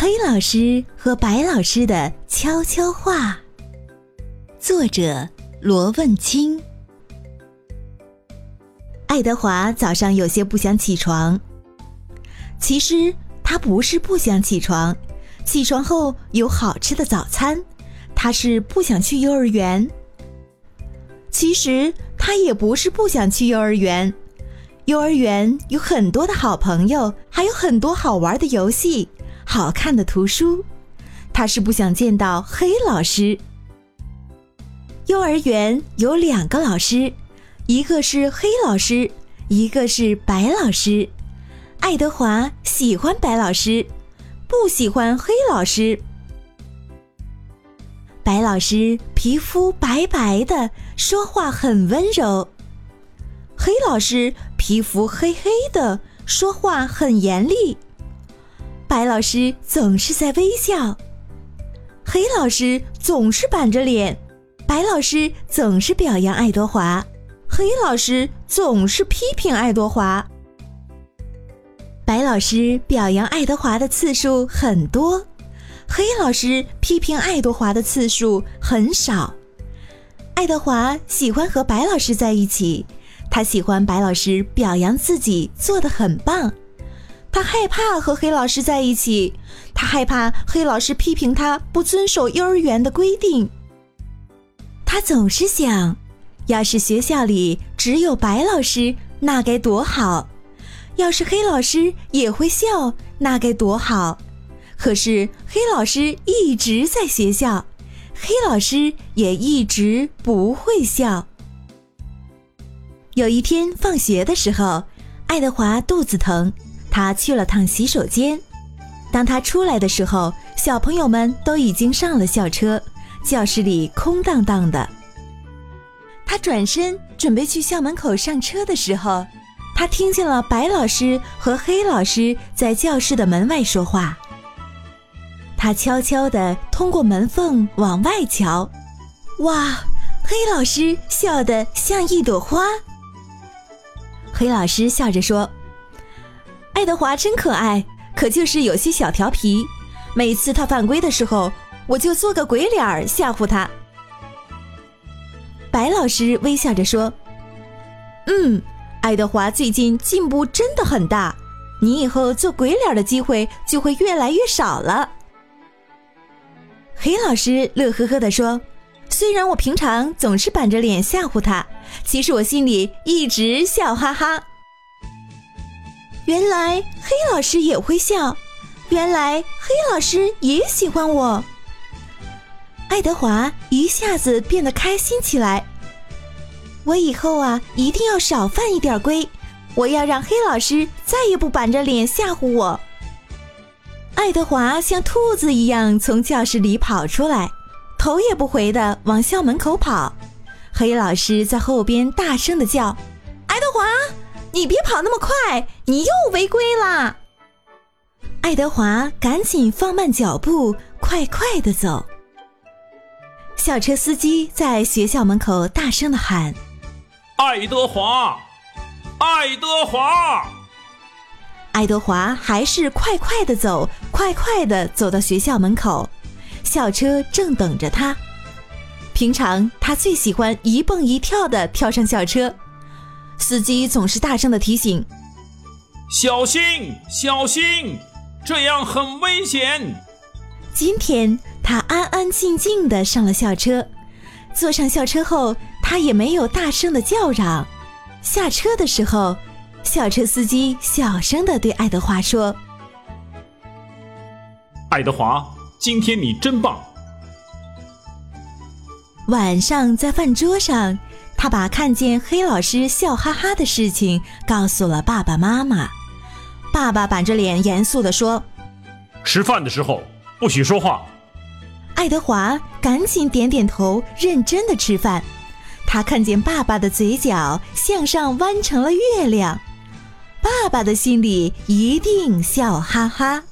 黑老师和白老师的悄悄话，作者罗问清。爱德华早上有些不想起床，其实他不是不想起床，起床后有好吃的早餐，他是不想去幼儿园。其实他也不是不想去幼儿园，幼儿园有很多的好朋友，还有很多好玩的游戏。好看的图书，他是不想见到黑老师。幼儿园有两个老师，一个是黑老师，一个是白老师。爱德华喜欢白老师，不喜欢黑老师。白老师皮肤白白的，说话很温柔；黑老师皮肤黑黑的，说话很严厉。白老师总是在微笑，黑老师总是板着脸，白老师总是表扬爱德华，黑老师总是批评爱德华。白老师表扬爱德华的次数很多，黑老师批评爱德华的次数很少。爱德华喜欢和白老师在一起，他喜欢白老师表扬自己做的很棒。他害怕和黑老师在一起，他害怕黑老师批评他不遵守幼儿园的规定。他总是想，要是学校里只有白老师，那该多好；要是黑老师也会笑，那该多好。可是黑老师一直在学校，黑老师也一直不会笑。有一天放学的时候，爱德华肚子疼。他去了趟洗手间，当他出来的时候，小朋友们都已经上了校车，教室里空荡荡的。他转身准备去校门口上车的时候，他听见了白老师和黑老师在教室的门外说话。他悄悄地通过门缝往外瞧，哇，黑老师笑得像一朵花。黑老师笑着说。爱德华真可爱，可就是有些小调皮。每次他犯规的时候，我就做个鬼脸吓唬他。白老师微笑着说：“嗯，爱德华最近进步真的很大，你以后做鬼脸的机会就会越来越少了。”黑老师乐呵呵地说：“虽然我平常总是板着脸吓唬他，其实我心里一直笑哈哈。”原来黑老师也会笑，原来黑老师也喜欢我。爱德华一下子变得开心起来。我以后啊，一定要少犯一点规，我要让黑老师再也不板着脸吓唬我。爱德华像兔子一样从教室里跑出来，头也不回的往校门口跑。黑老师在后边大声的叫：“爱德华！”你别跑那么快，你又违规啦！爱德华赶紧放慢脚步，快快的走。校车司机在学校门口大声的喊：“爱德华，爱德华！”爱德华还是快快的走，快快的走到学校门口。校车正等着他。平常他最喜欢一蹦一跳的跳上校车。司机总是大声的提醒：“小心，小心，这样很危险。”今天他安安静静的上了校车，坐上校车后，他也没有大声的叫嚷。下车的时候，校车司机小声的对爱德华说：“爱德华，今天你真棒。”晚上在饭桌上。他把看见黑老师笑哈哈的事情告诉了爸爸妈妈。爸爸板着脸严肃地说：“吃饭的时候不许说话。”爱德华赶紧点点头，认真的吃饭。他看见爸爸的嘴角向上弯成了月亮，爸爸的心里一定笑哈哈。